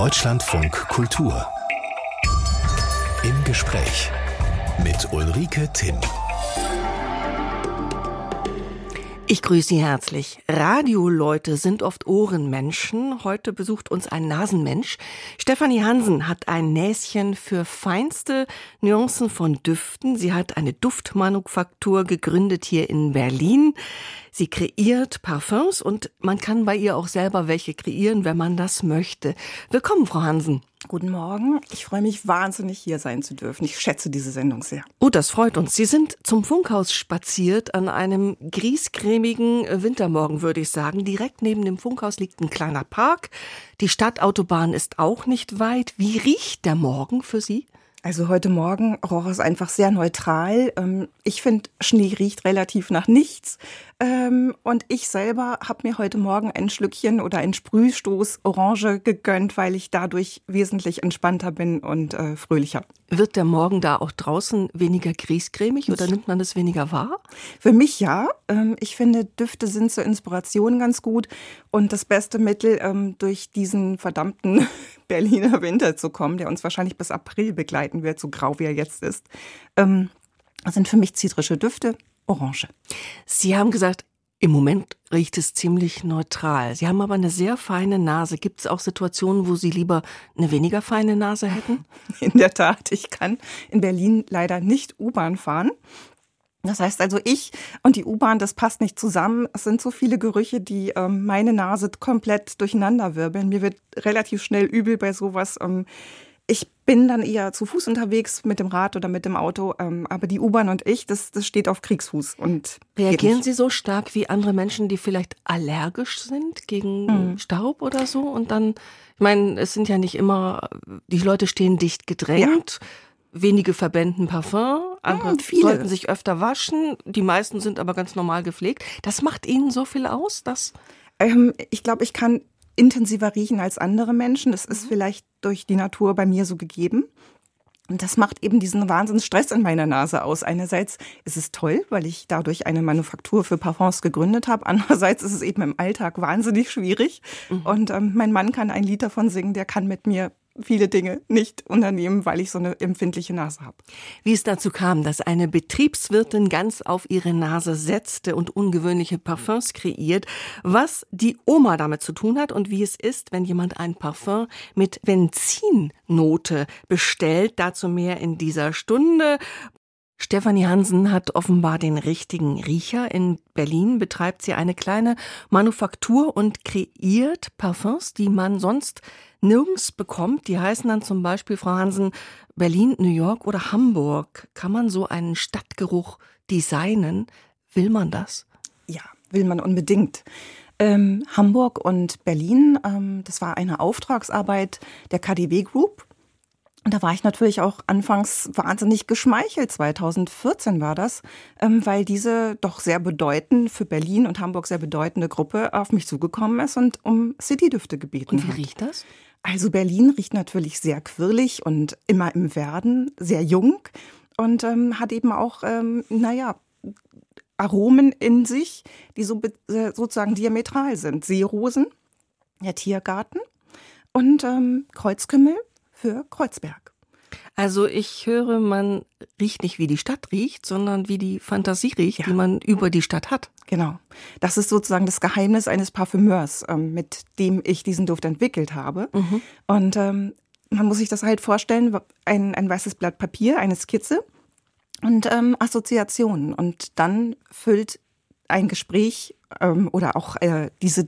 Deutschlandfunk Kultur. Im Gespräch mit Ulrike Timm. Ich grüße Sie herzlich. Radioleute sind oft Ohrenmenschen. Heute besucht uns ein Nasenmensch. Stefanie Hansen hat ein Näschen für feinste Nuancen von Düften. Sie hat eine Duftmanufaktur gegründet hier in Berlin. Sie kreiert Parfums und man kann bei ihr auch selber welche kreieren, wenn man das möchte. Willkommen, Frau Hansen. Guten Morgen. Ich freue mich wahnsinnig, hier sein zu dürfen. Ich schätze diese Sendung sehr. Oh, das freut uns. Sie sind zum Funkhaus spaziert an einem griescremigen Wintermorgen, würde ich sagen. Direkt neben dem Funkhaus liegt ein kleiner Park. Die Stadtautobahn ist auch nicht weit. Wie riecht der Morgen für Sie? Also heute Morgen roch es einfach sehr neutral. Ähm, ich finde, Schnee riecht relativ nach nichts. Ähm, und ich selber habe mir heute Morgen ein Schlückchen oder einen Sprühstoß Orange gegönnt, weil ich dadurch wesentlich entspannter bin und äh, fröhlicher. Wird der Morgen da auch draußen weniger griesgrämig oder nimmt man das weniger wahr? Für mich ja. Ähm, ich finde, Düfte sind zur Inspiration ganz gut und das beste Mittel, durch diesen verdammten Berliner Winter zu kommen, der uns wahrscheinlich bis April begleiten wird, so grau wie er jetzt ist, sind für mich zitrische Düfte, Orange. Sie haben gesagt, im Moment riecht es ziemlich neutral. Sie haben aber eine sehr feine Nase. Gibt es auch Situationen, wo Sie lieber eine weniger feine Nase hätten? In der Tat, ich kann in Berlin leider nicht U-Bahn fahren. Das heißt also, ich und die U-Bahn, das passt nicht zusammen. Es sind so viele Gerüche, die ähm, meine Nase komplett durcheinander wirbeln. Mir wird relativ schnell übel bei sowas. Ähm, ich bin dann eher zu Fuß unterwegs mit dem Rad oder mit dem Auto, ähm, aber die U-Bahn und ich, das, das steht auf Kriegsfuß. Und Reagieren Sie so stark wie andere Menschen, die vielleicht allergisch sind gegen mhm. Staub oder so? Und dann, ich meine, es sind ja nicht immer, die Leute stehen dicht gedrängt. Ja. Wenige verwenden Parfum, andere hm, sollten sich öfter waschen. Die meisten sind aber ganz normal gepflegt. Das macht Ihnen so viel aus, dass ähm, ich glaube, ich kann intensiver riechen als andere Menschen. Das ist mhm. vielleicht durch die Natur bei mir so gegeben. Und das macht eben diesen Wahnsinnsstress in meiner Nase aus. Einerseits ist es toll, weil ich dadurch eine Manufaktur für Parfums gegründet habe. Andererseits ist es eben im Alltag wahnsinnig schwierig. Mhm. Und ähm, mein Mann kann ein Lied davon singen, der kann mit mir viele Dinge nicht unternehmen, weil ich so eine empfindliche Nase habe. Wie es dazu kam, dass eine Betriebswirtin ganz auf ihre Nase setzte und ungewöhnliche Parfums kreiert, was die Oma damit zu tun hat und wie es ist, wenn jemand ein Parfum mit Benzinnote bestellt, dazu mehr in dieser Stunde. Stefanie Hansen hat offenbar den richtigen Riecher. In Berlin betreibt sie eine kleine Manufaktur und kreiert Parfums, die man sonst nirgends bekommt. Die heißen dann zum Beispiel, Frau Hansen, Berlin, New York oder Hamburg. Kann man so einen Stadtgeruch designen? Will man das? Ja, will man unbedingt. Ähm, Hamburg und Berlin, ähm, das war eine Auftragsarbeit der KDW Group. Und da war ich natürlich auch anfangs wahnsinnig geschmeichelt. 2014 war das, ähm, weil diese doch sehr bedeutend für Berlin und Hamburg sehr bedeutende Gruppe auf mich zugekommen ist und um Citydüfte gebeten hat. Und wie riecht das? Also Berlin riecht natürlich sehr quirlig und immer im Werden, sehr jung und ähm, hat eben auch, ähm, naja, Aromen in sich, die so äh, sozusagen diametral sind. Seerosen, der Tiergarten und ähm, Kreuzkümmel für Kreuzberg. Also ich höre, man riecht nicht wie die Stadt riecht, sondern wie die Fantasie riecht, ja. die man über die Stadt hat. Genau. Das ist sozusagen das Geheimnis eines Parfümeurs, ähm, mit dem ich diesen Duft entwickelt habe. Mhm. Und ähm, man muss sich das halt vorstellen, ein, ein weißes Blatt Papier, eine Skizze und ähm, Assoziationen. Und dann füllt ein Gespräch ähm, oder auch äh, diese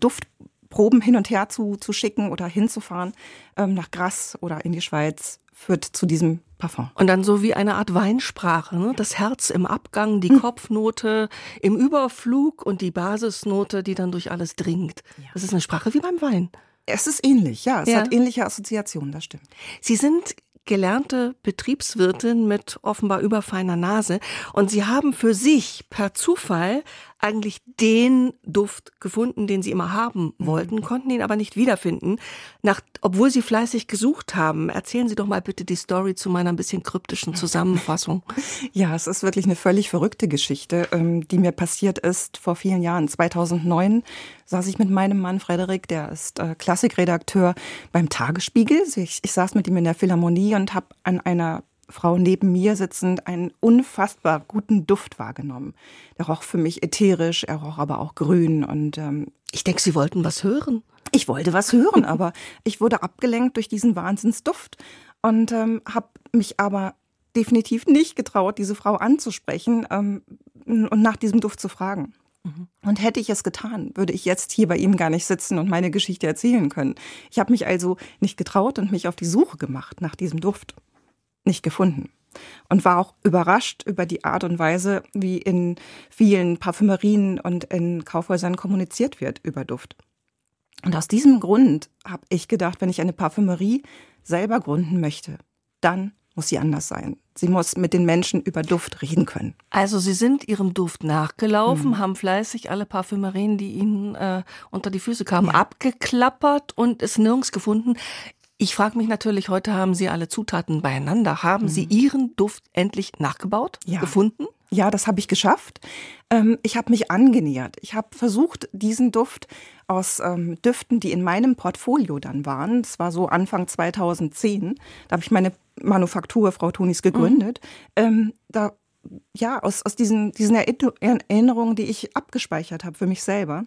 Duftproben hin und her zu, zu schicken oder hinzufahren ähm, nach Grasse oder in die Schweiz führt zu diesem Parfum. Und dann so wie eine Art Weinsprache, ne? das Herz im Abgang, die hm. Kopfnote im Überflug und die Basisnote, die dann durch alles dringt. Ja. Das ist eine Sprache wie beim Wein. Es ist ähnlich, ja. Es ja. hat ähnliche Assoziationen, das stimmt. Sie sind gelernte Betriebswirtin mit offenbar überfeiner Nase und Sie haben für sich per Zufall eigentlich den Duft gefunden, den sie immer haben mhm. wollten, konnten ihn aber nicht wiederfinden. Nach, obwohl sie fleißig gesucht haben. Erzählen Sie doch mal bitte die Story zu meiner ein bisschen kryptischen Zusammenfassung. Ja, es ist wirklich eine völlig verrückte Geschichte, ähm, die mir passiert ist vor vielen Jahren. 2009 saß ich mit meinem Mann Frederik, der ist äh, Klassikredakteur beim Tagesspiegel. Ich, ich saß mit ihm in der Philharmonie und habe an einer Frau neben mir sitzend einen unfassbar guten Duft wahrgenommen. Der roch für mich ätherisch, er roch aber auch grün und ähm, ich denke, Sie wollten was hören. Ich wollte was hören, aber ich wurde abgelenkt durch diesen Wahnsinnsduft und ähm, habe mich aber definitiv nicht getraut, diese Frau anzusprechen ähm, und nach diesem Duft zu fragen. Mhm. Und hätte ich es getan, würde ich jetzt hier bei ihm gar nicht sitzen und meine Geschichte erzählen können. Ich habe mich also nicht getraut und mich auf die Suche gemacht nach diesem Duft nicht gefunden. Und war auch überrascht über die Art und Weise, wie in vielen Parfümerien und in Kaufhäusern kommuniziert wird über Duft. Und aus diesem Grund habe ich gedacht, wenn ich eine Parfümerie selber gründen möchte, dann muss sie anders sein. Sie muss mit den Menschen über Duft reden können. Also Sie sind Ihrem Duft nachgelaufen, mhm. haben fleißig alle Parfümerien, die Ihnen äh, unter die Füße kamen, ja. abgeklappert und es nirgends gefunden. Ich frage mich natürlich, heute haben Sie alle Zutaten beieinander. Haben mhm. Sie Ihren Duft endlich nachgebaut, ja. gefunden? Ja, das habe ich geschafft. Ähm, ich habe mich angenähert. Ich habe versucht, diesen Duft aus ähm, Düften, die in meinem Portfolio dann waren, das war so Anfang 2010, da habe ich meine Manufaktur Frau Tonis gegründet, mhm. da ja, aus, aus diesen, diesen Erinnerungen, die ich abgespeichert habe für mich selber,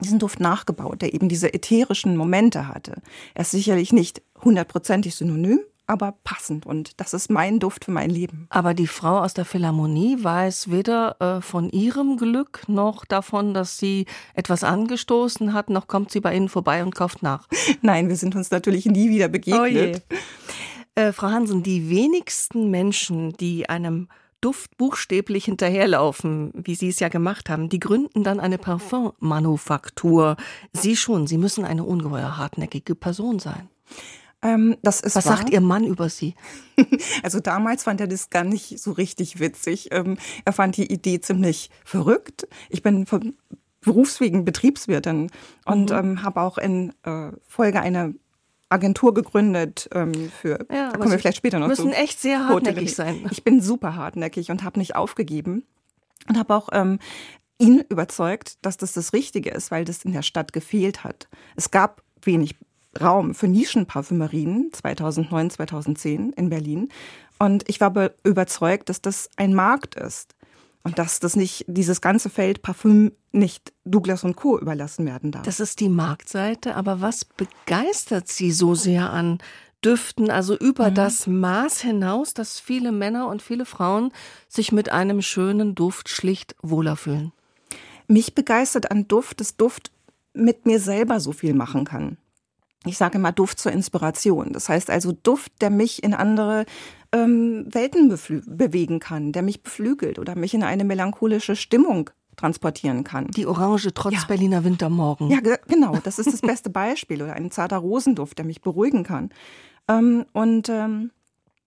diesen Duft nachgebaut, der eben diese ätherischen Momente hatte. Er ist sicherlich nicht hundertprozentig synonym, aber passend. Und das ist mein Duft für mein Leben. Aber die Frau aus der Philharmonie weiß weder äh, von ihrem Glück noch davon, dass sie etwas angestoßen hat, noch kommt sie bei Ihnen vorbei und kauft nach. Nein, wir sind uns natürlich nie wieder begegnet. Oh äh, Frau Hansen, die wenigsten Menschen, die einem Duft buchstäblich hinterherlaufen, wie Sie es ja gemacht haben. Die gründen dann eine Parfummanufaktur. Sie schon, Sie müssen eine ungeheuer hartnäckige Person sein. Ähm, das ist Was wahr. sagt Ihr Mann über Sie? Also damals fand er das gar nicht so richtig witzig. Ähm, er fand die Idee ziemlich verrückt. Ich bin von Berufswegen Betriebswirtin und mhm. ähm, habe auch in äh, Folge einer Agentur gegründet für, ja, da kommen wir vielleicht später noch müssen zu. müssen echt sehr hartnäckig sein. Ich bin super hartnäckig und habe nicht aufgegeben und habe auch ähm, ihn überzeugt, dass das das Richtige ist, weil das in der Stadt gefehlt hat. Es gab wenig Raum für Nischenparfümerien 2009, 2010 in Berlin. Und ich war überzeugt, dass das ein Markt ist. Und dass das nicht, dieses ganze Feld Parfüm nicht Douglas und Co. überlassen werden darf. Das ist die Marktseite, aber was begeistert Sie so sehr an Düften, also über mhm. das Maß hinaus, dass viele Männer und viele Frauen sich mit einem schönen Duft schlicht wohler fühlen? Mich begeistert an Duft, dass Duft mit mir selber so viel machen kann. Ich sage immer Duft zur Inspiration. Das heißt also Duft, der mich in andere ähm, Welten bewegen kann, der mich beflügelt oder mich in eine melancholische Stimmung transportieren kann. Die Orange trotz ja. Berliner Wintermorgen. Ja, genau. Das ist das beste Beispiel. Oder ein zarter Rosenduft, der mich beruhigen kann. Ähm, und ähm,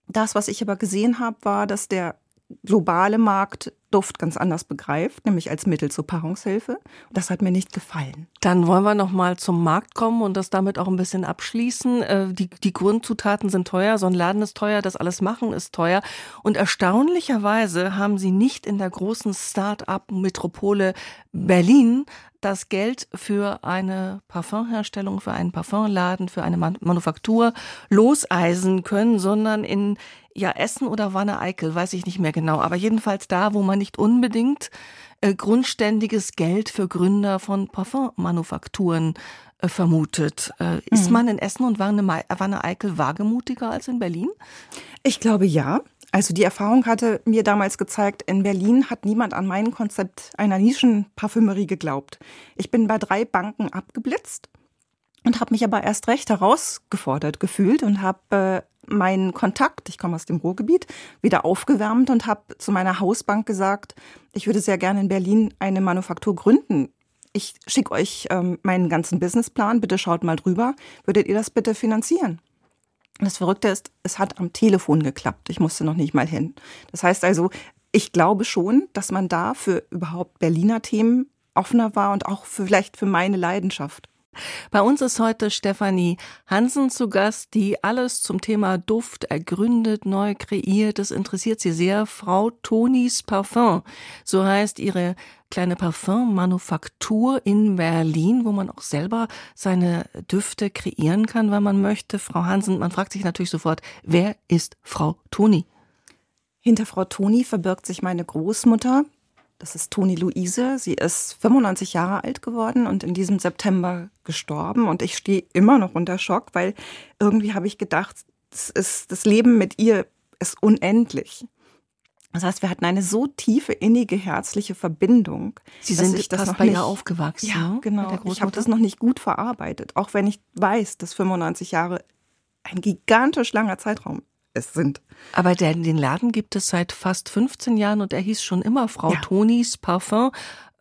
das, was ich aber gesehen habe, war, dass der globale Markt Duft ganz anders begreift, nämlich als Mittel zur Paarungshilfe. Das hat mir nicht gefallen. Dann wollen wir noch mal zum Markt kommen und das damit auch ein bisschen abschließen. Äh, die, die Grundzutaten sind teuer, so ein Laden ist teuer, das alles machen ist teuer. Und erstaunlicherweise haben sie nicht in der großen Start-up-Metropole Berlin das Geld für eine Parfumherstellung, für einen Parfumladen, für eine Manufaktur loseisen können, sondern in ja Essen oder Wanne-Eickel, weiß ich nicht mehr genau, aber jedenfalls da, wo man nicht unbedingt äh, grundständiges Geld für Gründer von Parfummanufakturen äh, vermutet. Äh, ist mhm. man in Essen und Wanne-Eickel wagemutiger als in Berlin? Ich glaube ja. Also die Erfahrung hatte mir damals gezeigt, in Berlin hat niemand an mein Konzept einer Nischenparfümerie geglaubt. Ich bin bei drei Banken abgeblitzt und habe mich aber erst recht herausgefordert gefühlt und habe äh, meinen Kontakt, ich komme aus dem Ruhrgebiet, wieder aufgewärmt und habe zu meiner Hausbank gesagt, ich würde sehr gerne in Berlin eine Manufaktur gründen. Ich schicke euch ähm, meinen ganzen Businessplan, bitte schaut mal drüber. Würdet ihr das bitte finanzieren? Das Verrückte ist, es hat am Telefon geklappt. Ich musste noch nicht mal hin. Das heißt also, ich glaube schon, dass man da für überhaupt Berliner Themen offener war und auch vielleicht für meine Leidenschaft. Bei uns ist heute Stefanie Hansen zu Gast, die alles zum Thema Duft ergründet, neu kreiert. Das interessiert sie sehr. Frau Tonis Parfum. So heißt ihre kleine Parfummanufaktur in Berlin, wo man auch selber seine Düfte kreieren kann, wenn man möchte. Frau Hansen, man fragt sich natürlich sofort, wer ist Frau Toni? Hinter Frau Toni verbirgt sich meine Großmutter. Das ist Toni Luise. Sie ist 95 Jahre alt geworden und in diesem September gestorben. Und ich stehe immer noch unter Schock, weil irgendwie habe ich gedacht, das, ist, das Leben mit ihr ist unendlich. Das heißt, wir hatten eine so tiefe, innige, herzliche Verbindung. Sie sind ich das fast noch bei nicht, ihr aufgewachsen. Ja, ne? genau. Ich habe das noch nicht gut verarbeitet, auch wenn ich weiß, dass 95 Jahre ein gigantisch langer Zeitraum es sind. Aber den, den Laden gibt es seit fast 15 Jahren und er hieß schon immer Frau ja. Tonis Parfum.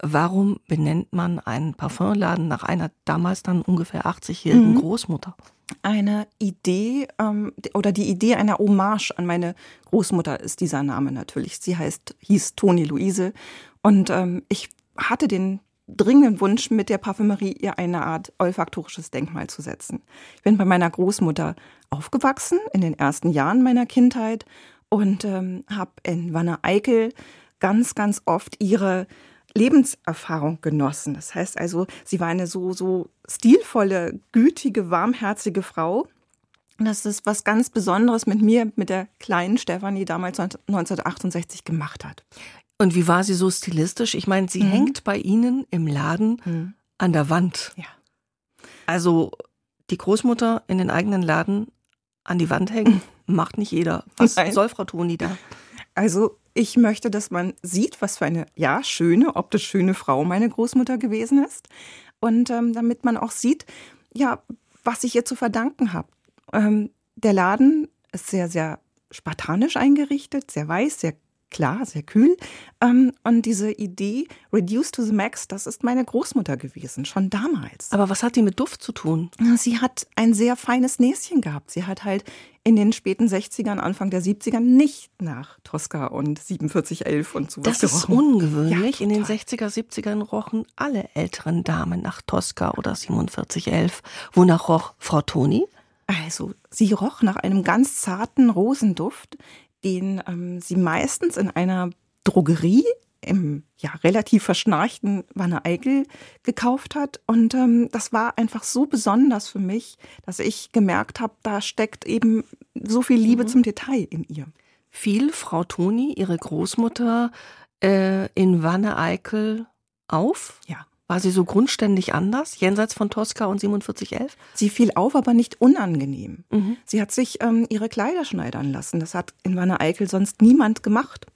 Warum benennt man einen Parfumladen nach einer damals dann ungefähr 80-jährigen mhm. Großmutter? Eine Idee ähm, oder die Idee einer Hommage an meine Großmutter ist dieser Name natürlich. Sie heißt, hieß Toni Luise und ähm, ich hatte den dringenden Wunsch, mit der Parfümerie ihr eine Art olfaktorisches Denkmal zu setzen. Ich bin bei meiner Großmutter aufgewachsen in den ersten Jahren meiner Kindheit und ähm, habe in Wanne-Eickel ganz, ganz oft ihre Lebenserfahrung genossen. Das heißt also, sie war eine so, so stilvolle, gütige, warmherzige Frau. Das ist was ganz Besonderes mit mir, mit der kleinen Stefanie damals 1968 gemacht hat. Und wie war sie so stilistisch? Ich meine, sie mhm. hängt bei Ihnen im Laden mhm. an der Wand. Ja. Also die Großmutter in den eigenen Laden an die Wand hängen, macht nicht jeder. Was Nein. soll Frau Toni da? Also ich möchte, dass man sieht, was für eine, ja, schöne, optisch schöne Frau meine Großmutter gewesen ist. Und ähm, damit man auch sieht, ja, was ich ihr zu verdanken habe. Ähm, der Laden ist sehr, sehr spartanisch eingerichtet, sehr weiß, sehr klar, sehr kühl. Ähm, und diese Idee, Reduce to the Max, das ist meine Großmutter gewesen, schon damals. Aber was hat die mit Duft zu tun? Sie hat ein sehr feines Näschen gehabt. Sie hat halt in den späten 60ern, Anfang der 70ern nicht nach Tosca und 4711 und sowas Das ist ungewöhnlich. Ja, in den 60er, 70ern rochen alle älteren Damen nach Tosca oder 4711. Wonach roch Frau Toni? Also, sie roch nach einem ganz zarten Rosenduft, den ähm, sie meistens in einer Drogerie im ja, relativ verschnarchten Wanne Eickel gekauft hat. Und ähm, das war einfach so besonders für mich, dass ich gemerkt habe, da steckt eben so viel Liebe mhm. zum Detail in ihr. Fiel Frau Toni, ihre Großmutter, äh, in Wanne Eickel auf? Ja. War sie so grundständig anders, jenseits von Tosca und 4711? Sie fiel auf, aber nicht unangenehm. Mhm. Sie hat sich ähm, ihre Kleider schneidern lassen. Das hat in Wanne Eickel sonst niemand gemacht.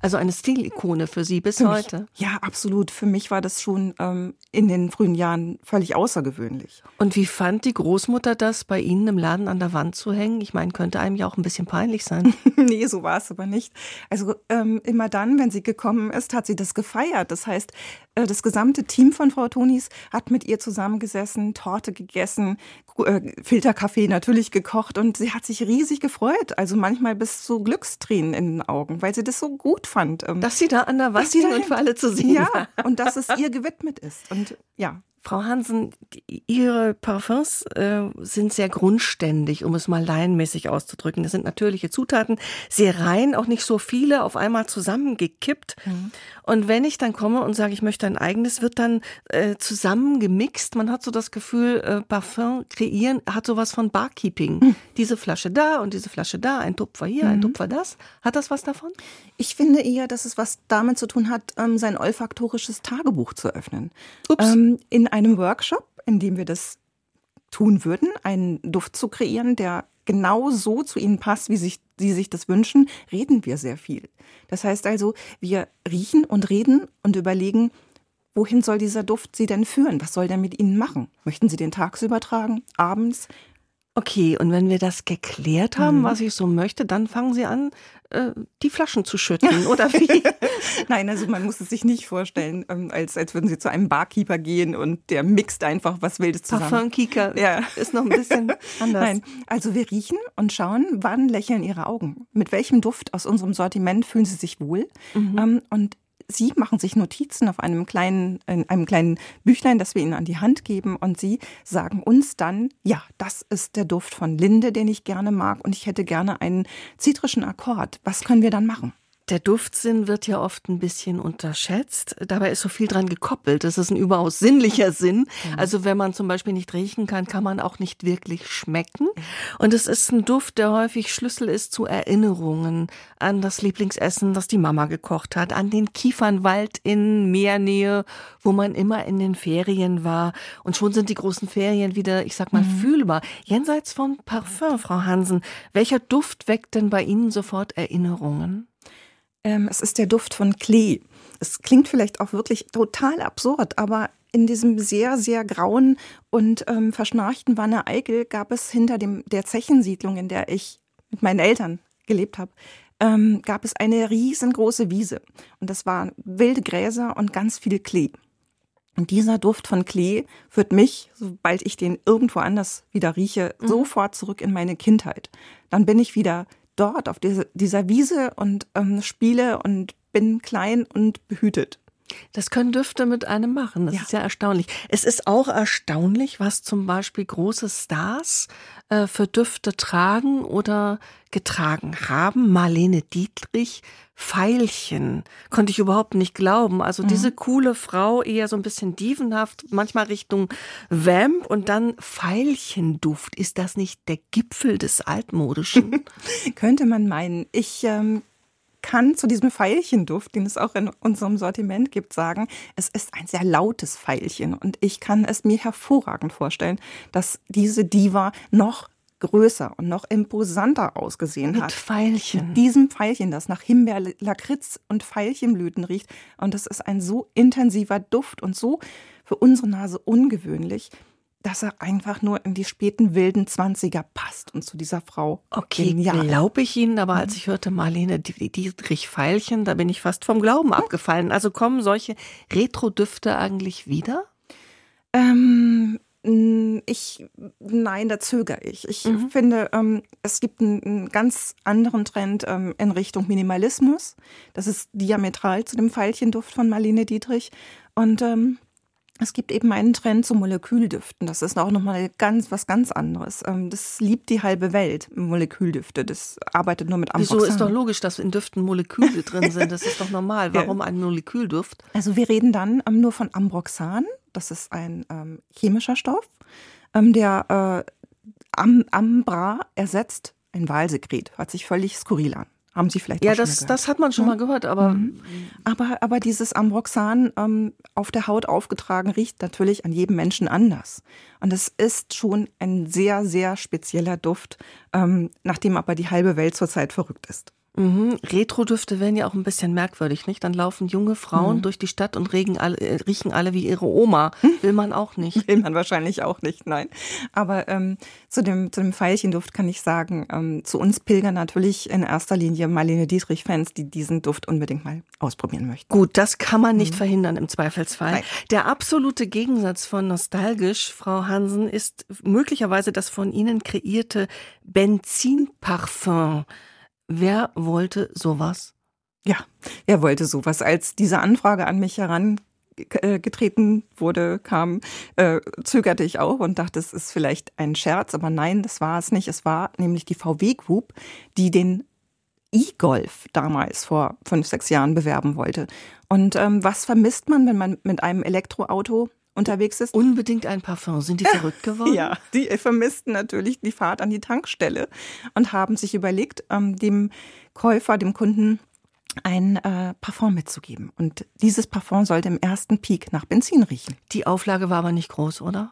Also eine Stilikone für Sie bis für heute. Mich, ja, absolut. Für mich war das schon ähm, in den frühen Jahren völlig außergewöhnlich. Und wie fand die Großmutter das, bei Ihnen im Laden an der Wand zu hängen? Ich meine, könnte einem ja auch ein bisschen peinlich sein. nee, so war es aber nicht. Also ähm, immer dann, wenn sie gekommen ist, hat sie das gefeiert. Das heißt, äh, das gesamte Team von Frau Tonis hat mit ihr zusammengesessen, Torte gegessen, Filterkaffee natürlich gekocht und sie hat sich riesig gefreut. Also manchmal bis zu Glückstränen in den Augen, weil sie das so gut fand. Ähm, dass sie da an der Wand und für alle zu sehen Ja, und dass es ihr gewidmet ist. Und ja. Frau Hansen, Ihre Parfums äh, sind sehr grundständig, um es mal laienmäßig auszudrücken. Das sind natürliche Zutaten, sehr rein, auch nicht so viele auf einmal zusammengekippt. Mhm. Und wenn ich dann komme und sage, ich möchte ein eigenes, wird dann äh, zusammengemixt. Man hat so das Gefühl, äh, Parfum kreieren hat sowas von Barkeeping. Mhm. Diese Flasche da und diese Flasche da, ein Tupfer hier, mhm. ein Tupfer das. Hat das was davon? Ich finde eher, dass es was damit zu tun hat, ähm, sein olfaktorisches Tagebuch zu öffnen. Ups. Ähm, in einem Workshop, in dem wir das tun würden, einen Duft zu kreieren, der genau so zu ihnen passt, wie sich, sie sich das wünschen, reden wir sehr viel. Das heißt also, wir riechen und reden und überlegen, wohin soll dieser Duft sie denn führen? Was soll der mit ihnen machen? Möchten sie den tagsüber tragen, abends? Okay, und wenn wir das geklärt haben, mhm. was ich so möchte, dann fangen Sie an, äh, die Flaschen zu schütten, oder wie? Nein, also man muss es sich nicht vorstellen, ähm, als, als würden Sie zu einem Barkeeper gehen und der mixt einfach was Wildes zusammen. Parfumkeeper ja. ist noch ein bisschen anders. Nein, also wir riechen und schauen, wann lächeln Ihre Augen. Mit welchem Duft aus unserem Sortiment fühlen Sie sich wohl? Mhm. Ähm, und Sie machen sich Notizen auf einem kleinen, in einem kleinen Büchlein, das wir Ihnen an die Hand geben und Sie sagen uns dann, ja, das ist der Duft von Linde, den ich gerne mag und ich hätte gerne einen zitrischen Akkord. Was können wir dann machen? Der Duftsinn wird ja oft ein bisschen unterschätzt. Dabei ist so viel dran gekoppelt. Das ist ein überaus sinnlicher Sinn. Mhm. Also wenn man zum Beispiel nicht riechen kann, kann man auch nicht wirklich schmecken. Und es ist ein Duft, der häufig Schlüssel ist zu Erinnerungen an das Lieblingsessen, das die Mama gekocht hat, an den Kiefernwald in Meernähe, wo man immer in den Ferien war. Und schon sind die großen Ferien wieder, ich sag mal, mhm. fühlbar. Jenseits von Parfum, Frau Hansen, welcher Duft weckt denn bei Ihnen sofort Erinnerungen? Ähm, es ist der Duft von Klee. Es klingt vielleicht auch wirklich total absurd, aber in diesem sehr, sehr grauen und ähm, verschnarchten Wanne Eickel gab es hinter dem, der Zechensiedlung, in der ich mit meinen Eltern gelebt habe, ähm, gab es eine riesengroße Wiese. Und das waren wilde Gräser und ganz viel Klee. Und dieser Duft von Klee führt mich, sobald ich den irgendwo anders wieder rieche, mhm. sofort zurück in meine Kindheit. Dann bin ich wieder dort auf diese, dieser Wiese und ähm, spiele und bin klein und behütet. Das können Düfte mit einem machen. Das ja. ist ja erstaunlich. Es ist auch erstaunlich, was zum Beispiel große Stars äh, für Düfte tragen oder getragen haben. Marlene Dietrich, Veilchen, konnte ich überhaupt nicht glauben. Also mhm. diese coole Frau, eher so ein bisschen dievenhaft, manchmal Richtung Vamp und dann Veilchenduft. Ist das nicht der Gipfel des Altmodischen? Könnte man meinen. Ich ähm, kann zu diesem Veilchenduft, den es auch in unserem Sortiment gibt, sagen, es ist ein sehr lautes Veilchen und ich kann es mir hervorragend vorstellen, dass diese Diva noch größer und noch imposanter ausgesehen Mit hat. Veilchen. Mit diesem Veilchen, das nach Himbeer, Lakritz und Veilchenblüten riecht. Und das ist ein so intensiver Duft und so für unsere Nase ungewöhnlich, dass er einfach nur in die späten wilden Zwanziger passt und zu dieser Frau. Okay, glaube ich Ihnen, aber als mhm. ich hörte Marlene Dietrich Veilchen, da bin ich fast vom Glauben abgefallen. Also kommen solche Retro-Düfte eigentlich wieder? Ähm, ich, nein, da zögere ich. Ich mhm. finde, ähm, es gibt einen, einen, ganz anderen Trend ähm, in Richtung Minimalismus. Das ist diametral zu dem Veilchenduft von Marlene Dietrich. Und ähm, es gibt eben einen Trend zu Moleküldüften. Das ist auch nochmal ganz, was ganz anderes. Ähm, das liebt die halbe Welt, Moleküldüfte. Das arbeitet nur mit Ambroxan. Wieso ist doch logisch, dass in Düften Moleküle drin sind? Das ist doch normal. Warum ein Molekülduft? Also wir reden dann ähm, nur von Ambroxan. Das ist ein ähm, chemischer Stoff, ähm, der äh, Am Ambra ersetzt ein Walsekret. Hört sich völlig skurril an. Haben Sie vielleicht Ja, das, das hat man schon ja. mal gehört, aber. Mhm. Aber, aber dieses Ambroxan ähm, auf der Haut aufgetragen riecht natürlich an jedem Menschen anders. Und es ist schon ein sehr, sehr spezieller Duft, ähm, nachdem aber die halbe Welt zurzeit verrückt ist. Mhm. Retro-Düfte werden ja auch ein bisschen merkwürdig, nicht? Dann laufen junge Frauen mhm. durch die Stadt und alle, äh, riechen alle wie ihre Oma. Will man auch nicht. Will man wahrscheinlich auch nicht, nein. Aber ähm, zu, dem, zu dem Veilchenduft kann ich sagen, ähm, zu uns pilgern natürlich in erster Linie Marlene Dietrich-Fans, die diesen Duft unbedingt mal ausprobieren möchten. Gut, das kann man nicht mhm. verhindern im Zweifelsfall. Nein. Der absolute Gegensatz von nostalgisch, Frau Hansen, ist möglicherweise das von Ihnen kreierte Benzinparfum. Wer wollte sowas? Ja, wer wollte sowas? Als diese Anfrage an mich herangetreten wurde, kam, äh, zögerte ich auch und dachte, es ist vielleicht ein Scherz, aber nein, das war es nicht. Es war nämlich die VW Group, die den E-Golf damals vor fünf, sechs Jahren bewerben wollte. Und ähm, was vermisst man, wenn man mit einem Elektroauto unterwegs ist. Unbedingt ein Parfum. Sind die verrückt geworden? ja, die vermissten natürlich die Fahrt an die Tankstelle und haben sich überlegt, ähm, dem Käufer, dem Kunden ein äh, Parfum mitzugeben. Und dieses Parfum sollte im ersten Peak nach Benzin riechen. Die Auflage war aber nicht groß, oder?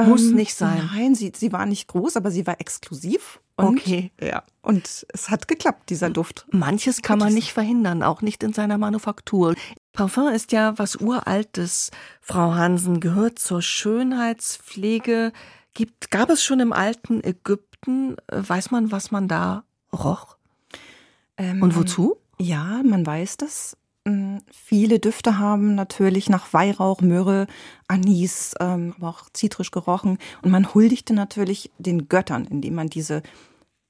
Muss ähm, nicht sein. Nein, sie, sie war nicht groß, aber sie war exklusiv. Und, okay. Ja. Und es hat geklappt, dieser Duft. Manches kann man nicht verhindern, auch nicht in seiner Manufaktur. Parfum ist ja was Uraltes, Frau Hansen, gehört zur Schönheitspflege Gibt, gab es schon im alten Ägypten, äh, weiß man, was man da roch? Ähm, Und wozu? Ja, man weiß das. Ähm, viele Düfte haben natürlich nach Weihrauch, Myrrhe, Anis, ähm, aber auch zitrisch gerochen. Und man huldigte natürlich den Göttern, indem man diese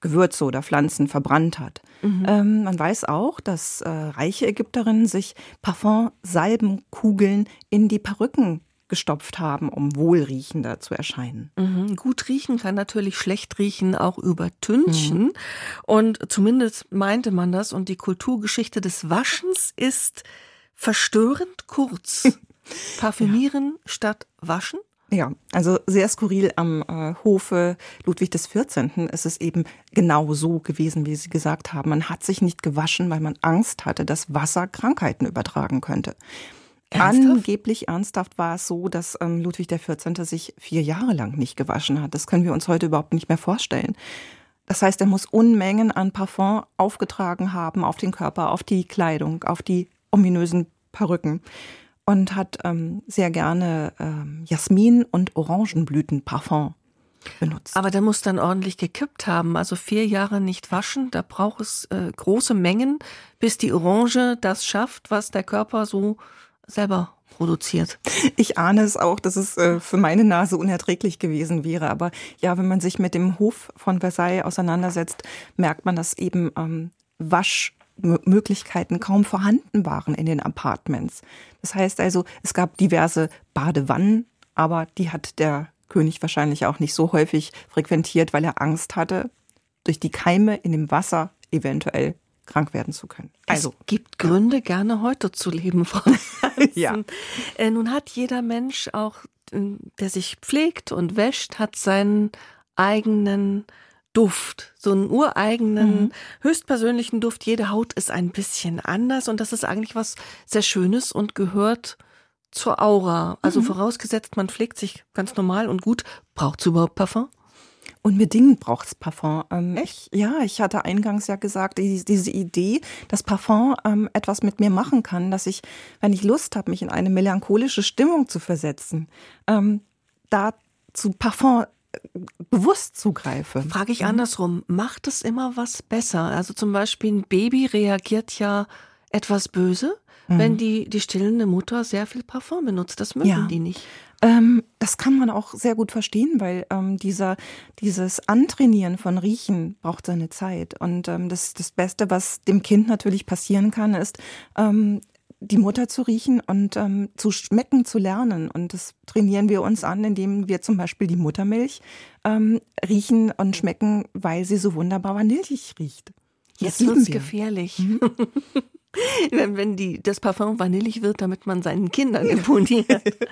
Gewürze oder Pflanzen verbrannt hat. Mhm. Ähm, man weiß auch, dass äh, reiche Ägypterinnen sich Parfum-Salbenkugeln in die Perücken gestopft haben, um wohlriechender zu erscheinen. Mhm. Gut riechen kann natürlich schlecht riechen, auch übertünchen. Mhm. Und zumindest meinte man das. Und die Kulturgeschichte des Waschens ist verstörend kurz. Parfümieren ja. statt waschen? Ja, also sehr skurril am äh, Hofe Ludwig XIV. ist es eben genau so gewesen, wie Sie gesagt haben. Man hat sich nicht gewaschen, weil man Angst hatte, dass Wasser Krankheiten übertragen könnte. Ernsthaft? Angeblich ernsthaft war es so, dass ähm, Ludwig XIV. sich vier Jahre lang nicht gewaschen hat. Das können wir uns heute überhaupt nicht mehr vorstellen. Das heißt, er muss Unmengen an Parfum aufgetragen haben auf den Körper, auf die Kleidung, auf die ominösen Perücken und hat ähm, sehr gerne ähm, Jasmin- und Orangenblütenparfum benutzt. Aber der muss dann ordentlich gekippt haben. Also vier Jahre nicht waschen, da braucht es äh, große Mengen, bis die Orange das schafft, was der Körper so selber produziert. Ich ahne es auch, dass es äh, für meine Nase unerträglich gewesen wäre. Aber ja, wenn man sich mit dem Hof von Versailles auseinandersetzt, merkt man, dass eben ähm, Waschmöglichkeiten kaum vorhanden waren in den Apartments. Das heißt also, es gab diverse Badewannen, aber die hat der König wahrscheinlich auch nicht so häufig frequentiert, weil er Angst hatte, durch die Keime in dem Wasser eventuell krank werden zu können. Also es gibt Gründe, gerne heute zu leben, Frau ja. Äh, nun hat jeder Mensch auch, äh, der sich pflegt und wäscht, hat seinen eigenen Duft, so einen ureigenen, mhm. höchstpersönlichen Duft. Jede Haut ist ein bisschen anders und das ist eigentlich was sehr Schönes und gehört zur Aura. Also mhm. vorausgesetzt, man pflegt sich ganz normal und gut. Braucht es überhaupt Parfum? Unbedingt braucht es Parfum. Ähm, Echt? Ja, ich hatte eingangs ja gesagt, die, diese Idee, dass Parfum ähm, etwas mit mir machen kann, dass ich, wenn ich Lust habe, mich in eine melancholische Stimmung zu versetzen, ähm, da zu Parfum bewusst zugreife. Frage ich mhm. andersrum, macht es immer was besser? Also zum Beispiel ein Baby reagiert ja etwas böse, mhm. wenn die, die stillende Mutter sehr viel Parfum benutzt. Das mögen ja. die nicht. Ähm, das kann man auch sehr gut verstehen, weil ähm, dieser, dieses Antrainieren von Riechen braucht seine Zeit. Und ähm, das, das Beste, was dem Kind natürlich passieren kann, ist, ähm, die Mutter zu riechen und ähm, zu schmecken zu lernen. Und das trainieren wir uns an, indem wir zum Beispiel die Muttermilch ähm, riechen und schmecken, weil sie so wunderbar vanillig riecht. Jetzt wird es gefährlich. Mhm. wenn, wenn die, das Parfum vanillig wird, damit man seinen Kindern imponiert.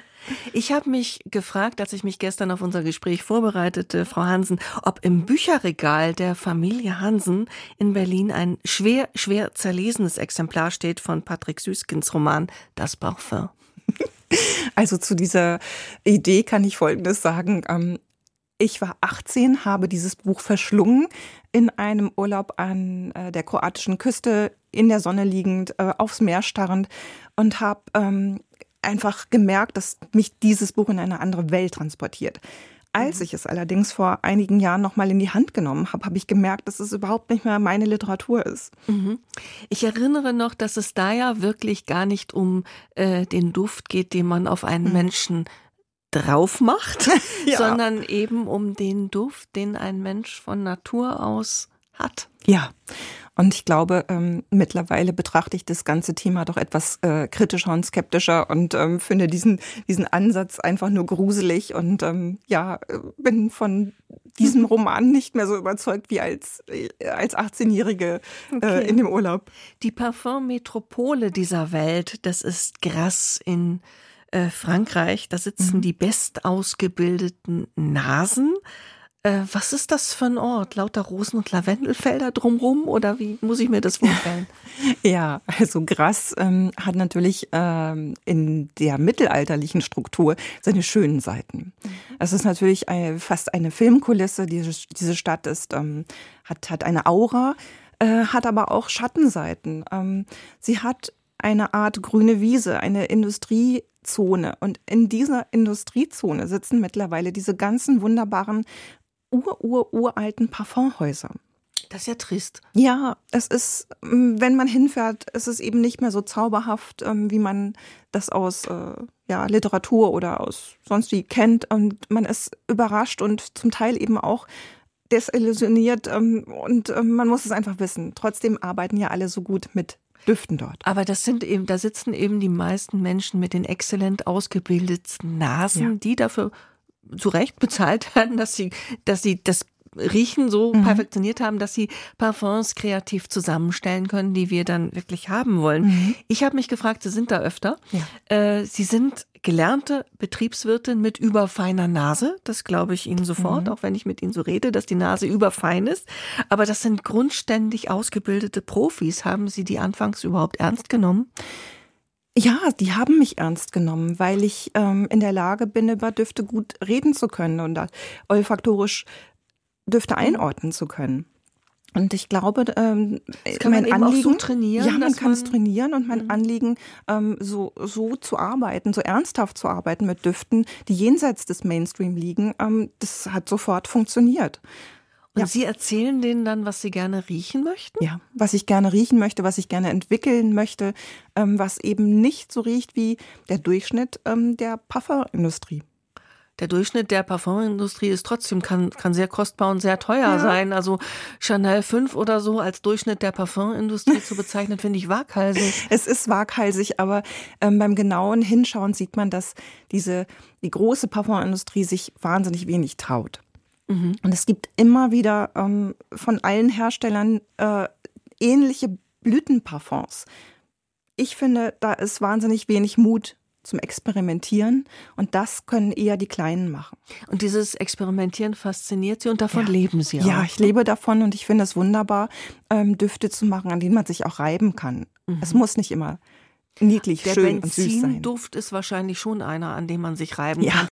Ich habe mich gefragt, als ich mich gestern auf unser Gespräch vorbereitete, Frau Hansen, ob im Bücherregal der Familie Hansen in Berlin ein schwer, schwer zerlesenes Exemplar steht von Patrick Süskins Roman Das Parfum. Also zu dieser Idee kann ich Folgendes sagen. Ich war 18, habe dieses Buch verschlungen in einem Urlaub an äh, der kroatischen Küste, in der Sonne liegend, äh, aufs Meer starrend und habe ähm, einfach gemerkt, dass mich dieses Buch in eine andere Welt transportiert. Als mhm. ich es allerdings vor einigen Jahren nochmal in die Hand genommen habe, habe ich gemerkt, dass es überhaupt nicht mehr meine Literatur ist. Mhm. Ich erinnere noch, dass es da ja wirklich gar nicht um äh, den Duft geht, den man auf einen mhm. Menschen drauf macht, ja. sondern eben um den Duft, den ein Mensch von Natur aus hat. Ja. Und ich glaube, ähm, mittlerweile betrachte ich das ganze Thema doch etwas äh, kritischer und skeptischer und ähm, finde diesen, diesen Ansatz einfach nur gruselig und ähm, ja, bin von diesem Roman nicht mehr so überzeugt wie als, äh, als 18-Jährige äh, okay. in dem Urlaub. Die Parfum-Metropole dieser Welt, das ist Grasse in äh, Frankreich. Da sitzen mhm. die bestausgebildeten Nasen. Äh, was ist das für ein Ort? Lauter Rosen- und Lavendelfelder drumrum oder wie muss ich mir das vorstellen? ja, also Grass ähm, hat natürlich ähm, in der mittelalterlichen Struktur seine schönen Seiten. Mhm. Es ist natürlich eine, fast eine Filmkulisse. Diese, diese Stadt ist, ähm, hat, hat eine Aura, äh, hat aber auch Schattenseiten. Ähm, sie hat eine Art grüne Wiese, eine Industrie Industriezone. Und in dieser Industriezone sitzen mittlerweile diese ganzen wunderbaren ur-ur-uralten Parfumhäuser. Das ist ja trist. Ja, es ist, ähm, wenn man hinfährt, ist es eben nicht mehr so zauberhaft, ähm, wie man das aus äh, ja, Literatur oder aus sonst wie kennt. Und man ist überrascht und zum Teil eben auch desillusioniert. Ähm, und man muss es einfach wissen. Trotzdem arbeiten ja alle so gut mit Düften dort. Aber das sind eben, da sitzen eben die meisten Menschen mit den exzellent ausgebildeten Nasen, ja. die dafür zu Recht bezahlt werden, dass sie, dass sie das Riechen so mhm. perfektioniert haben, dass sie Parfums kreativ zusammenstellen können, die wir dann wirklich haben wollen. Mhm. Ich habe mich gefragt, Sie sind da öfter. Ja. Äh, sie sind gelernte Betriebswirtin mit überfeiner Nase. Das glaube ich Ihnen sofort, mhm. auch wenn ich mit Ihnen so rede, dass die Nase überfein ist. Aber das sind grundständig ausgebildete Profis. Haben Sie die anfangs überhaupt ernst genommen? Ja, die haben mich ernst genommen, weil ich ähm, in der Lage bin, über Düfte gut reden zu können und olfaktorisch Düfte mhm. einordnen zu können. Und ich glaube, ähm, das kann mein man Anliegen, so trainieren. Ja, man kann es trainieren und mein mhm. Anliegen, ähm, so, so zu arbeiten, so ernsthaft zu arbeiten mit Düften, die jenseits des Mainstream liegen, ähm, das hat sofort funktioniert. Und ja. Sie erzählen denen dann, was Sie gerne riechen möchten? Ja, was ich gerne riechen möchte, was ich gerne entwickeln möchte, ähm, was eben nicht so riecht wie der Durchschnitt ähm, der Pufferindustrie der Durchschnitt der Parfumindustrie ist trotzdem, kann, kann sehr kostbar und sehr teuer ja. sein. Also Chanel 5 oder so als Durchschnitt der Parfumindustrie zu bezeichnen, finde ich waghalsig. Es ist waghalsig, aber ähm, beim genauen Hinschauen sieht man, dass diese, die große Parfumindustrie sich wahnsinnig wenig traut. Mhm. Und es gibt immer wieder ähm, von allen Herstellern äh, ähnliche Blütenparfums. Ich finde, da ist wahnsinnig wenig Mut zum Experimentieren und das können eher die Kleinen machen. Und dieses Experimentieren fasziniert Sie und davon ja. leben Sie auch? Ja, ich lebe davon und ich finde es wunderbar, ähm, Düfte zu machen, an denen man sich auch reiben kann. Mhm. Es muss nicht immer niedlich, Der schön und süß sein. Der Duft ist wahrscheinlich schon einer, an dem man sich reiben ja. kann.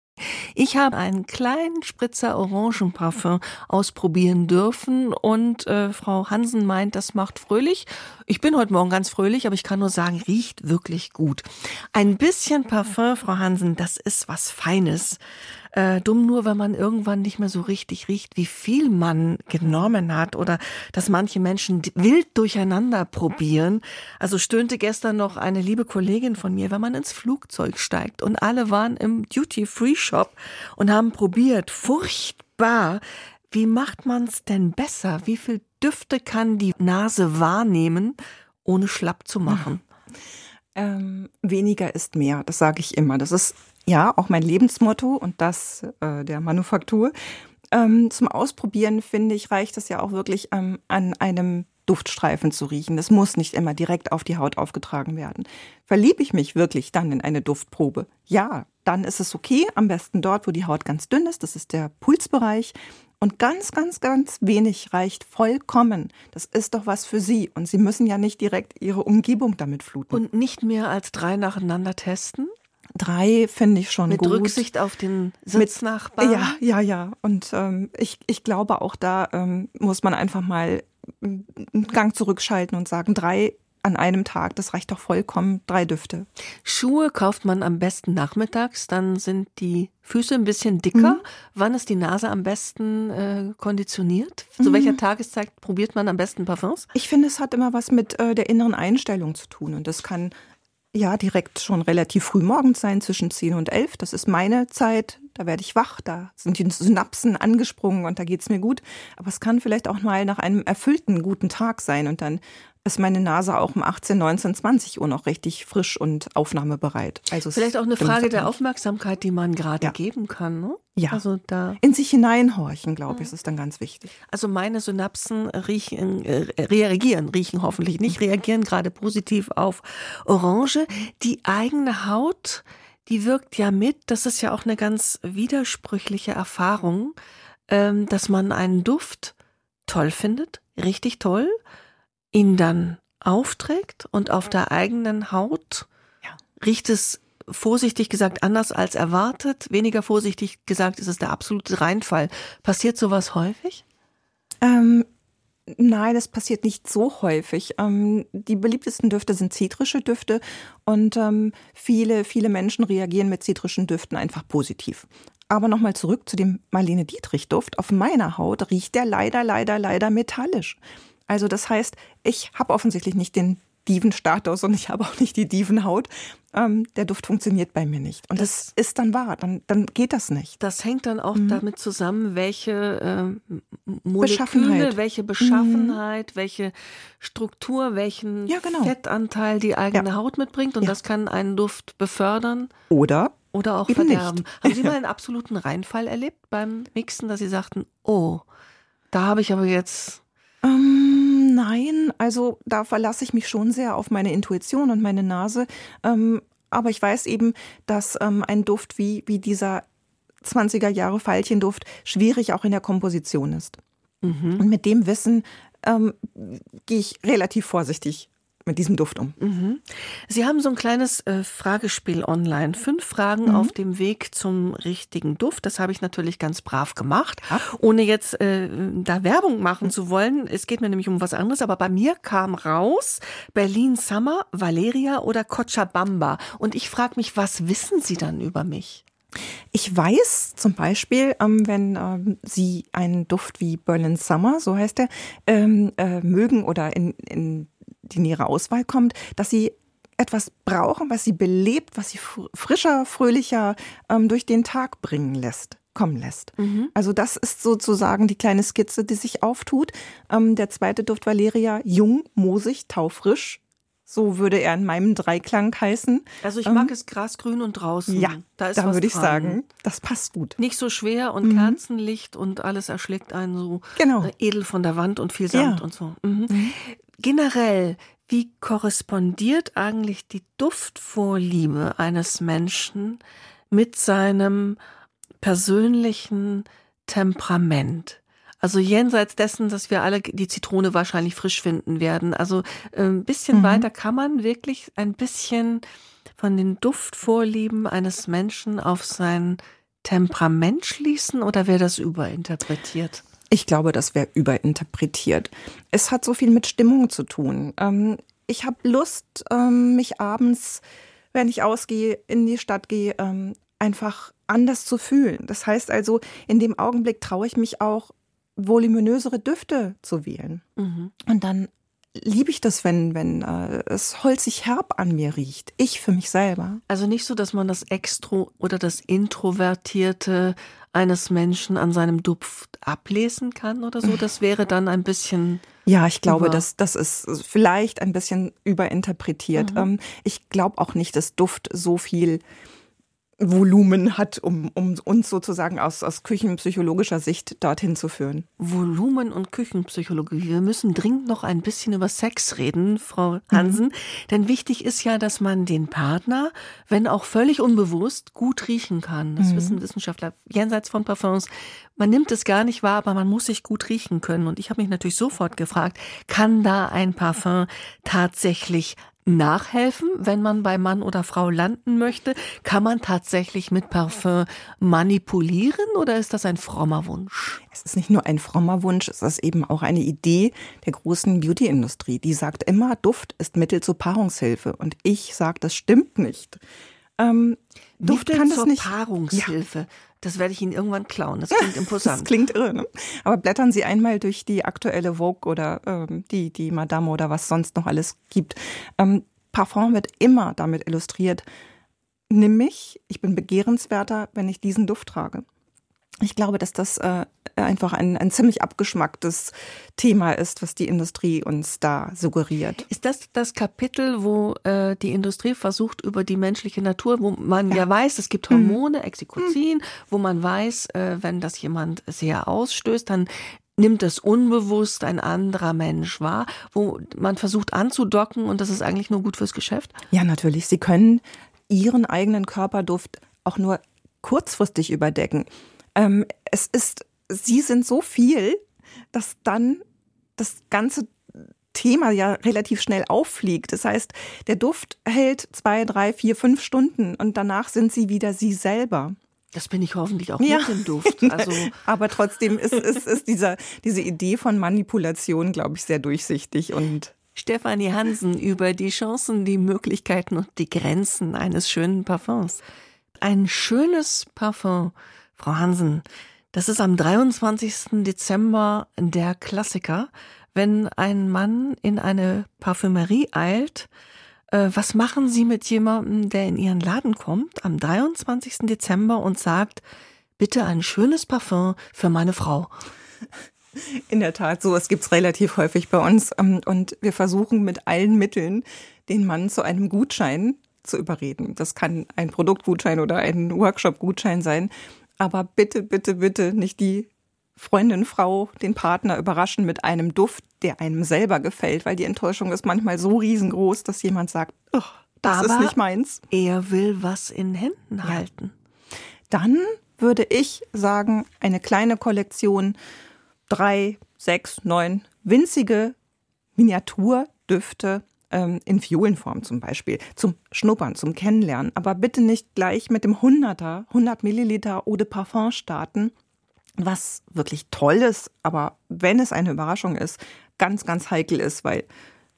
Ich habe einen kleinen Spritzer Orangenparfum ausprobieren dürfen und äh, Frau Hansen meint, das macht fröhlich. Ich bin heute Morgen ganz fröhlich, aber ich kann nur sagen, riecht wirklich gut. Ein bisschen Parfum, Frau Hansen, das ist was Feines. Äh, dumm nur, wenn man irgendwann nicht mehr so richtig riecht, wie viel man genommen hat oder dass manche Menschen wild durcheinander probieren. Also stöhnte gestern noch eine liebe Kollegin von mir, wenn man ins Flugzeug steigt und alle waren im Duty-Free-Shop und haben probiert. Furchtbar. Wie macht man's denn besser? Wie viel Düfte kann die Nase wahrnehmen, ohne schlapp zu machen? Ähm, weniger ist mehr, das sage ich immer. Das ist ja auch mein Lebensmotto und das äh, der Manufaktur. Ähm, zum Ausprobieren, finde ich, reicht es ja auch wirklich ähm, an einem Duftstreifen zu riechen. Das muss nicht immer direkt auf die Haut aufgetragen werden. Verliebe ich mich wirklich dann in eine Duftprobe? Ja, dann ist es okay. Am besten dort, wo die Haut ganz dünn ist. Das ist der Pulsbereich. Und ganz, ganz, ganz wenig reicht vollkommen. Das ist doch was für Sie. Und Sie müssen ja nicht direkt Ihre Umgebung damit fluten. Und nicht mehr als drei nacheinander testen? Drei finde ich schon Mit gut. Mit Rücksicht auf den Sitznachbarn? Ja, ja, ja. Und ähm, ich, ich glaube, auch da ähm, muss man einfach mal einen Gang zurückschalten und sagen, drei an einem Tag, das reicht doch vollkommen, drei Düfte. Schuhe kauft man am besten nachmittags, dann sind die Füße ein bisschen dicker. Mhm. Wann ist die Nase am besten äh, konditioniert? Zu mhm. welcher Tageszeit probiert man am besten Parfums? Ich finde, es hat immer was mit äh, der inneren Einstellung zu tun und das kann ja, direkt schon relativ früh morgens sein, zwischen 10 und 11. Das ist meine Zeit. Da werde ich wach, da sind die Synapsen angesprungen und da geht's mir gut. Aber es kann vielleicht auch mal nach einem erfüllten guten Tag sein und dann ist meine Nase auch um 18, 19, 20 Uhr noch richtig frisch und aufnahmebereit. Also Vielleicht auch eine Frage der Aufmerksamkeit, die man gerade ja. geben kann. Ne? Ja. Also da in sich hineinhorchen, glaube ich, ist dann ganz wichtig. Also meine Synapsen riechen, äh, reagieren, riechen hoffentlich nicht, reagieren gerade positiv auf Orange. Die eigene Haut, die wirkt ja mit. Das ist ja auch eine ganz widersprüchliche Erfahrung, ähm, dass man einen Duft toll findet, richtig toll ihn dann aufträgt und auf der eigenen Haut ja. riecht es vorsichtig gesagt anders als erwartet. Weniger vorsichtig gesagt ist es der absolute Reinfall. Passiert sowas häufig? Ähm, Nein, das passiert nicht so häufig. Ähm, die beliebtesten Düfte sind zitrische Düfte und ähm, viele, viele Menschen reagieren mit zitrischen Düften einfach positiv. Aber nochmal zurück zu dem Marlene Dietrich Duft. Auf meiner Haut riecht der leider, leider, leider metallisch. Also das heißt, ich habe offensichtlich nicht den Dievenstatus und ich habe auch nicht die Dievenhaut. Ähm, der Duft funktioniert bei mir nicht. Und das, das, ist dann wahr, dann, dann geht das nicht. Das hängt dann auch mhm. damit zusammen, welche äh, Moleküle, welche Beschaffenheit, mhm. welche Struktur, welchen ja, genau. Fettanteil die eigene ja. Haut mitbringt. Und ja. das kann einen Duft befördern. Oder oder auch Eben verderben. Nicht. Haben Sie mal einen absoluten Reinfall erlebt beim Mixen, dass Sie sagten, oh, da habe ich aber jetzt ähm, nein, also da verlasse ich mich schon sehr auf meine Intuition und meine Nase. Ähm, aber ich weiß eben, dass ähm, ein Duft wie, wie dieser 20er Jahre Veilchenduft schwierig auch in der Komposition ist. Mhm. Und mit dem Wissen ähm, gehe ich relativ vorsichtig mit diesem Duft um. Mhm. Sie haben so ein kleines äh, Fragespiel online. Fünf Fragen mhm. auf dem Weg zum richtigen Duft. Das habe ich natürlich ganz brav gemacht, ja. ohne jetzt äh, da Werbung machen zu wollen. Es geht mir nämlich um was anderes. Aber bei mir kam raus Berlin Summer, Valeria oder Cochabamba. Und ich frage mich, was wissen Sie dann über mich? Ich weiß zum Beispiel, ähm, wenn ähm, Sie einen Duft wie Berlin Summer, so heißt er, ähm, äh, mögen oder in, in die in ihre Auswahl kommt, dass sie etwas brauchen, was sie belebt, was sie frischer, fröhlicher ähm, durch den Tag bringen lässt kommen lässt. Mhm. Also das ist sozusagen die kleine Skizze, die sich auftut. Ähm, der zweite Duft Valeria, jung, moosig, taufrisch. So würde er in meinem Dreiklang heißen. Also ich mag ähm, es grasgrün und draußen. Ja, da, da würde ich dran. sagen, das passt gut. Nicht so schwer und mhm. Kerzenlicht und alles erschlägt einen so genau. Äh, edel von der Wand und viel Sand ja. und so. Mhm. Generell, wie korrespondiert eigentlich die Duftvorliebe eines Menschen mit seinem persönlichen Temperament? Also jenseits dessen, dass wir alle die Zitrone wahrscheinlich frisch finden werden. Also äh, ein bisschen mhm. weiter kann man wirklich ein bisschen von den Duftvorlieben eines Menschen auf sein Temperament schließen oder wäre das überinterpretiert? Ich glaube, das wäre überinterpretiert. Es hat so viel mit Stimmung zu tun. Ähm, ich habe Lust, ähm, mich abends, wenn ich ausgehe, in die Stadt gehe, ähm, einfach anders zu fühlen. Das heißt also, in dem Augenblick traue ich mich auch, voluminösere Düfte zu wählen. Mhm. Und dann liebe ich das, wenn, wenn äh, es holzig herb an mir riecht. Ich für mich selber. Also nicht so, dass man das Extro oder das Introvertierte eines Menschen an seinem Duft ablesen kann oder so. Das wäre dann ein bisschen. Ja, ich glaube, das, das ist vielleicht ein bisschen überinterpretiert. Mhm. Ähm, ich glaube auch nicht, dass Duft so viel Volumen hat, um, um uns sozusagen aus, aus küchenpsychologischer Sicht dorthin zu führen. Volumen und Küchenpsychologie. Wir müssen dringend noch ein bisschen über Sex reden, Frau Hansen. Mhm. Denn wichtig ist ja, dass man den Partner, wenn auch völlig unbewusst, gut riechen kann. Das mhm. wissen Wissenschaftler jenseits von Parfums. Man nimmt es gar nicht wahr, aber man muss sich gut riechen können. Und ich habe mich natürlich sofort gefragt, kann da ein Parfum tatsächlich nachhelfen, wenn man bei Mann oder Frau landen möchte? Kann man tatsächlich mit Parfum manipulieren oder ist das ein frommer Wunsch? Es ist nicht nur ein frommer Wunsch, es ist eben auch eine Idee der großen Beauty-Industrie. Die sagt immer, Duft ist Mittel zur Paarungshilfe. Und ich sage, das stimmt nicht. Ähm, Duft kann das nicht. Paarungshilfe. Ja. Das werde ich Ihnen irgendwann klauen. Das klingt imposant. das klingt irre, ne? Aber blättern Sie einmal durch die aktuelle Vogue oder ähm, die, die Madame oder was sonst noch alles gibt. Ähm, Parfum wird immer damit illustriert. Nimm mich, ich bin begehrenswerter, wenn ich diesen Duft trage. Ich glaube, dass das äh, einfach ein, ein ziemlich abgeschmacktes Thema ist, was die Industrie uns da suggeriert. Ist das das Kapitel, wo äh, die Industrie versucht, über die menschliche Natur, wo man ja, ja weiß, es gibt Hormone, mhm. Exikotin, mhm. wo man weiß, äh, wenn das jemand sehr ausstößt, dann nimmt es unbewusst ein anderer Mensch wahr, wo man versucht anzudocken und das ist eigentlich nur gut fürs Geschäft? Ja, natürlich. Sie können Ihren eigenen Körperduft auch nur kurzfristig überdecken. Ähm, es ist, sie sind so viel, dass dann das ganze Thema ja relativ schnell auffliegt. Das heißt, der Duft hält zwei, drei, vier, fünf Stunden und danach sind sie wieder sie selber. Das bin ich hoffentlich auch ja. mit dem Duft. Also Aber trotzdem ist, ist, ist dieser, diese Idee von Manipulation, glaube ich, sehr durchsichtig und Stefanie Hansen über die Chancen, die Möglichkeiten und die Grenzen eines schönen Parfums. Ein schönes Parfum, Frau Hansen, das ist am 23. Dezember der Klassiker, wenn ein Mann in eine Parfümerie eilt. Äh, was machen Sie mit jemandem, der in Ihren Laden kommt am 23. Dezember und sagt, bitte ein schönes Parfum für meine Frau? In der Tat, so es gibt's relativ häufig bei uns. Ähm, und wir versuchen mit allen Mitteln, den Mann zu einem Gutschein zu überreden. Das kann ein Produktgutschein oder ein Workshop-Gutschein sein. Aber bitte, bitte, bitte nicht die Freundin, Frau, den Partner überraschen mit einem Duft, der einem selber gefällt, weil die Enttäuschung ist manchmal so riesengroß, dass jemand sagt, oh, das Aber ist nicht meins. Er will was in Händen ja. halten. Dann würde ich sagen, eine kleine Kollektion, drei, sechs, neun winzige Miniaturdüfte ähm, in Violenform zum Beispiel, zum Schnuppern, zum Kennenlernen. Aber bitte nicht gleich mit dem 100er, 100 Milliliter Eau de Parfum starten, was wirklich toll ist, aber wenn es eine Überraschung ist, ganz, ganz heikel ist, weil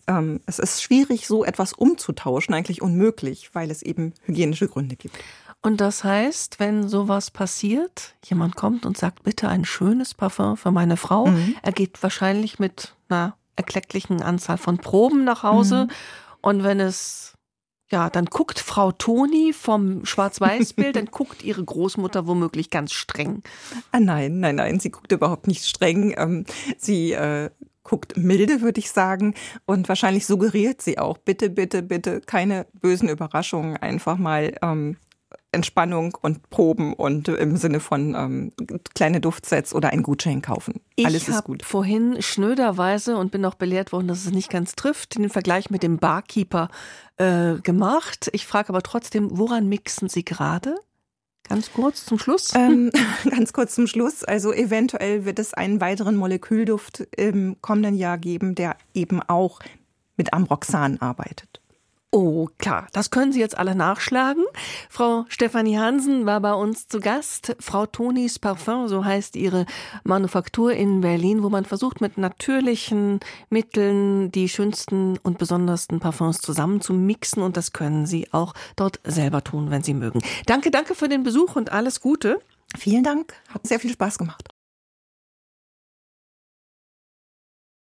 ähm, es ist schwierig, so etwas umzutauschen, eigentlich unmöglich, weil es eben hygienische Gründe gibt. Und das heißt, wenn sowas passiert, jemand kommt und sagt, bitte ein schönes Parfum für meine Frau, mhm. er geht wahrscheinlich mit einer erklecklichen Anzahl von Proben nach Hause. Mhm. Und wenn es ja, dann guckt Frau Toni vom Schwarz-Weiß-Bild, dann guckt ihre Großmutter womöglich ganz streng. Ah, nein, nein, nein, sie guckt überhaupt nicht streng. Ähm, sie äh, guckt milde, würde ich sagen. Und wahrscheinlich suggeriert sie auch, bitte, bitte, bitte keine bösen Überraschungen, einfach mal ähm, Entspannung und Proben und im Sinne von ähm, kleine Duftsets oder ein Gutschein kaufen. Alles ich ist gut. vorhin schnöderweise und bin auch belehrt worden, dass es nicht ganz trifft, den Vergleich mit dem Barkeeper äh, gemacht. Ich frage aber trotzdem, woran mixen Sie gerade? Ganz kurz zum Schluss. Ähm, ganz kurz zum Schluss. Also eventuell wird es einen weiteren Molekülduft im kommenden Jahr geben, der eben auch mit Ambroxan arbeitet. Oh, klar, das können Sie jetzt alle nachschlagen. Frau Stefanie Hansen war bei uns zu Gast. Frau Tonis Parfum, so heißt ihre Manufaktur in Berlin, wo man versucht, mit natürlichen Mitteln die schönsten und besondersten Parfums zusammen zu mixen. Und das können Sie auch dort selber tun, wenn Sie mögen. Danke, danke für den Besuch und alles Gute. Vielen Dank. Hat sehr viel Spaß gemacht.